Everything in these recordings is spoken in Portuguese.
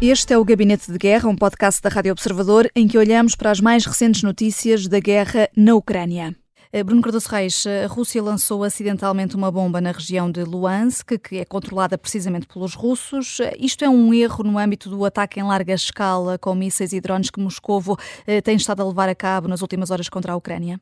Este é o Gabinete de Guerra, um podcast da Rádio Observador em que olhamos para as mais recentes notícias da guerra na Ucrânia. Eh, Bruno Cardoso Reis, eh, a Rússia lançou acidentalmente uma bomba na região de Luhansk, que é controlada precisamente pelos russos. Eh, isto é um erro no âmbito do ataque em larga escala com mísseis e drones que Moscovo tem estado a levar a cabo nas últimas horas contra a Ucrânia?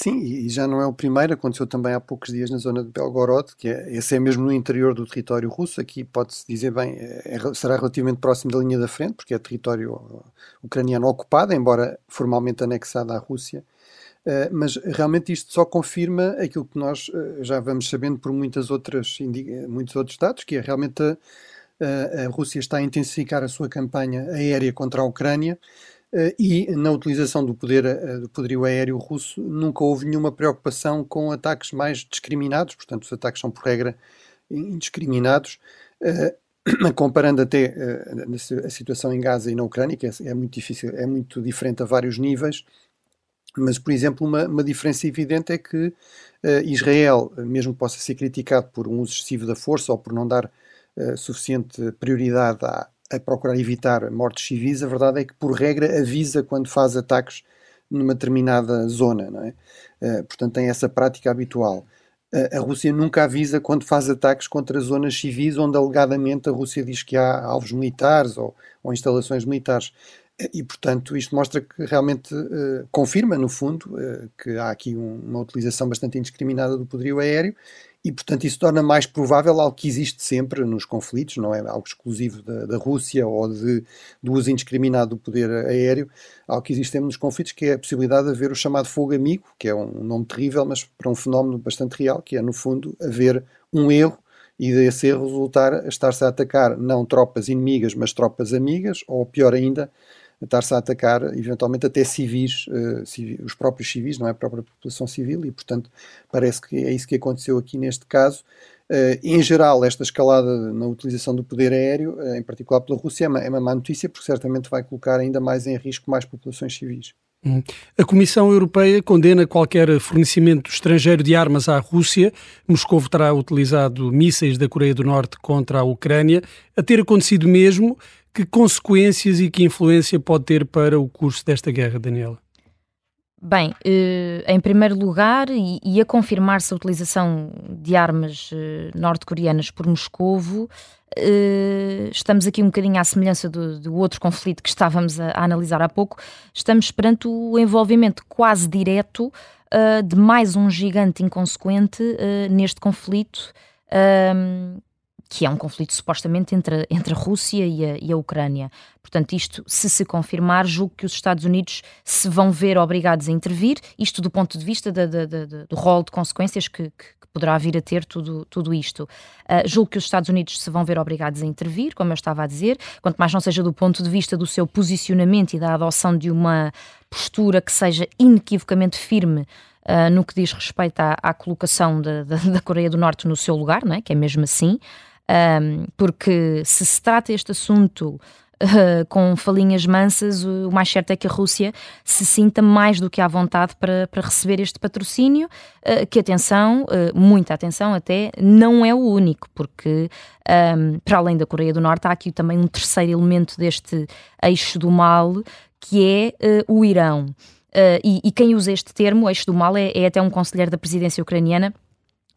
Sim, e já não é o primeiro, aconteceu também há poucos dias na zona de Belgorod, que é, esse é mesmo no interior do território russo, aqui pode-se dizer bem, é, é será relativamente próximo da linha da frente, porque é território ucraniano ocupado, embora formalmente anexado à Rússia, uh, mas realmente isto só confirma aquilo que nós uh, já vamos sabendo por muitas outras, muitos outros dados, que é realmente a, a, a Rússia está a intensificar a sua campanha aérea contra a Ucrânia, Uh, e na utilização do, poder, uh, do poderio aéreo russo nunca houve nenhuma preocupação com ataques mais discriminados, portanto, os ataques são por regra indiscriminados, uh, comparando até a situação em Gaza e na Ucrânia, que é, é, muito difícil, é muito diferente a vários níveis. Mas, por exemplo, uma, uma diferença evidente é que Israel, mesmo que possa ser criticado por um uso excessivo da força ou por não dar suficiente prioridade à, a procurar evitar mortes civis, a verdade é que, por regra, avisa quando faz ataques numa determinada zona, não é? Uh, portanto, tem essa prática habitual. Uh, a Rússia nunca avisa quando faz ataques contra zonas civis onde alegadamente a Rússia diz que há alvos militares ou, ou instalações militares. E, portanto, isto mostra que realmente confirma, no fundo, que há aqui um, uma utilização bastante indiscriminada do poderio aéreo e, portanto, isso torna mais provável algo que existe sempre nos conflitos, não é algo exclusivo da, da Rússia ou de, do uso indiscriminado do poder aéreo, algo que existe sempre nos conflitos, que é a possibilidade de haver o chamado fogo amigo, que é um nome terrível, mas para um fenómeno bastante real, que é, no fundo, haver um erro e desse erro resultar estar-se a atacar não tropas inimigas, mas tropas amigas, ou pior ainda, estar-se a atacar eventualmente até civis, uh, civis, os próprios civis, não é a própria população civil, e portanto parece que é isso que aconteceu aqui neste caso. Uh, em geral, esta escalada na utilização do poder aéreo, uh, em particular pela Rússia, é uma, é uma má notícia porque certamente vai colocar ainda mais em risco mais populações civis. A Comissão Europeia condena qualquer fornecimento estrangeiro de armas à Rússia. Moscou terá utilizado mísseis da Coreia do Norte contra a Ucrânia. A ter acontecido mesmo, que consequências e que influência pode ter para o curso desta guerra, Daniela? Bem, eh, em primeiro lugar, e a confirmar-se a utilização de armas eh, norte-coreanas por Moscovo, eh, estamos aqui um bocadinho à semelhança do, do outro conflito que estávamos a, a, analisar há pouco, estamos perante o envolvimento quase direto de mais um gigante inconsequente neste conflito que é um conflito supostamente entre, entre a Rússia e a, e a, Ucrânia. Portanto, isto, se se confirmar, julgo que os Estados Unidos se vão ver obrigados a intervir, isto do ponto de vista da, da, da, do rol de consequências que, que, poderá vir a ter tudo, tudo isto. Uh, julgo que os Estados Unidos se vão ver obrigados a intervir, como eu estava a dizer, quanto mais não seja do ponto de vista do seu posicionamento e da adoção de uma postura que seja inequivocamente firme Uh, no que diz respeito à, à colocação da, da, da, Coreia do Norte no seu lugar, não é? que é mesmo assim, um, porque se se trata este assunto Uh, com falinhas mansas, o mais certo é que a Rússia se sinta mais do que à vontade para, para receber este patrocínio, uh, que atenção, uh, muita atenção até, não é o único, porque um, para além da Coreia do Norte há aqui também um terceiro elemento deste eixo do mal, que é o Irão. E, e, quem usa este termo, eixo do mal, é, é até um conselheiro da presidência ucraniana,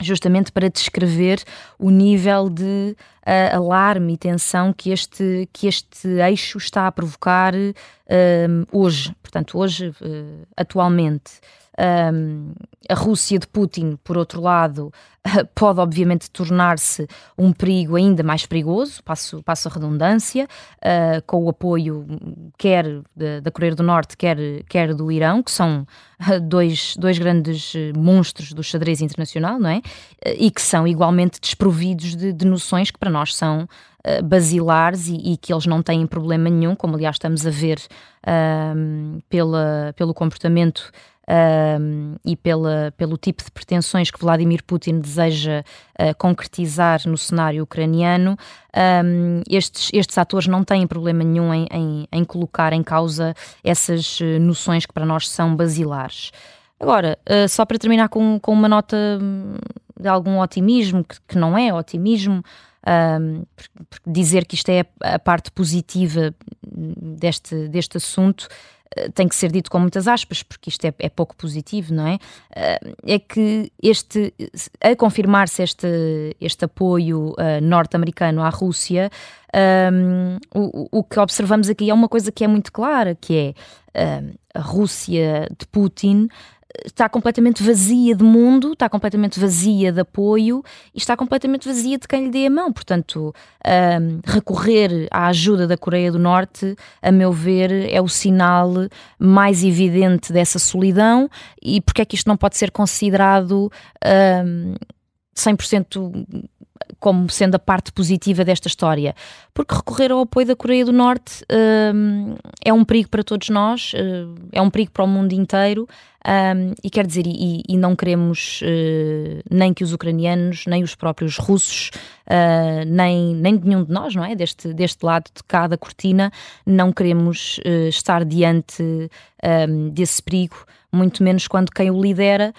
justamente para descrever o nível de uh, alarme e tensão que este, que este eixo está a provocar uh, hoje, portanto, hoje, uh, atualmente. Um, a Rússia de Putin, por outro lado, pode obviamente tornar-se um perigo ainda mais perigoso, passo, passo a redundância, uh, com o apoio quer da Coreia do Norte, quer, quer do Irão, que são dois, dois grandes monstros do xadrez internacional, não é? E que são igualmente desprovidos de, de noções que para nós são uh, basilares e, e, que eles não têm problema nenhum, como aliás estamos a ver pela, pelo comportamento um, e pela, pelo tipo de pretensões que Vladimir Putin deseja uh, concretizar no cenário ucraniano, um, estes, estes atores não têm problema nenhum em, em, em colocar em causa essas eh, noções que para nós são basilares. Agora, uh, só para terminar com, com uma nota hum, de algum otimismo, que, que não é otimismo, Um, dizer que isto é a parte positiva deste, deste assunto tem que ser dito com muitas aspas, porque isto é, é pouco positivo, não é? Eh, é que este, a confirmar-se este, este apoio uh, norte-americano à Rússia, um, o, o que observamos aqui é uma coisa que é muito clara, que é uh, a Rússia de Putin está completamente vazia de mundo, está completamente vazia de apoio e está completamente vazia de quem lhe dê a mão. Portanto, um, recorrer à ajuda da Coreia do Norte, a meu ver, é o sinal mais evidente dessa solidão e porque é que isto não pode ser considerado um, 100% como sendo a parte positiva desta história? Porque recorrer ao apoio da Coreia do Norte um, é um perigo para todos nós, uh, é um perigo para o mundo inteiro. Um, e quer dizer, e, e não queremos uh, nem que os ucranianos, nem os próprios russos, uh, nem, nem nenhum de nós, não é? Deste, deste lado de cada cortina, não queremos uh, estar diante um, desse perigo, muito menos quando quem o lidera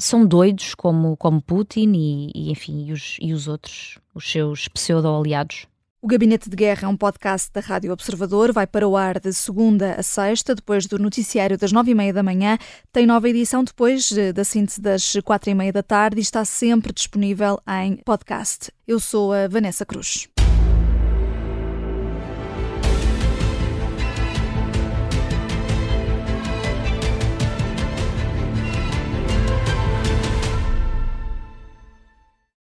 são doidos como, como Putin e, e enfim, e os, e os outros, os seus pseudo-aliados. O Gabinete de Guerra é um podcast da Rádio Observador. Vai para o ar de segunda a sexta, depois do noticiário das nove e meia da manhã. Tem nova edição depois eh, da síntese das quatro e meia da tarde e está sempre disponível em podcast. Eu sou a Vanessa Cruz.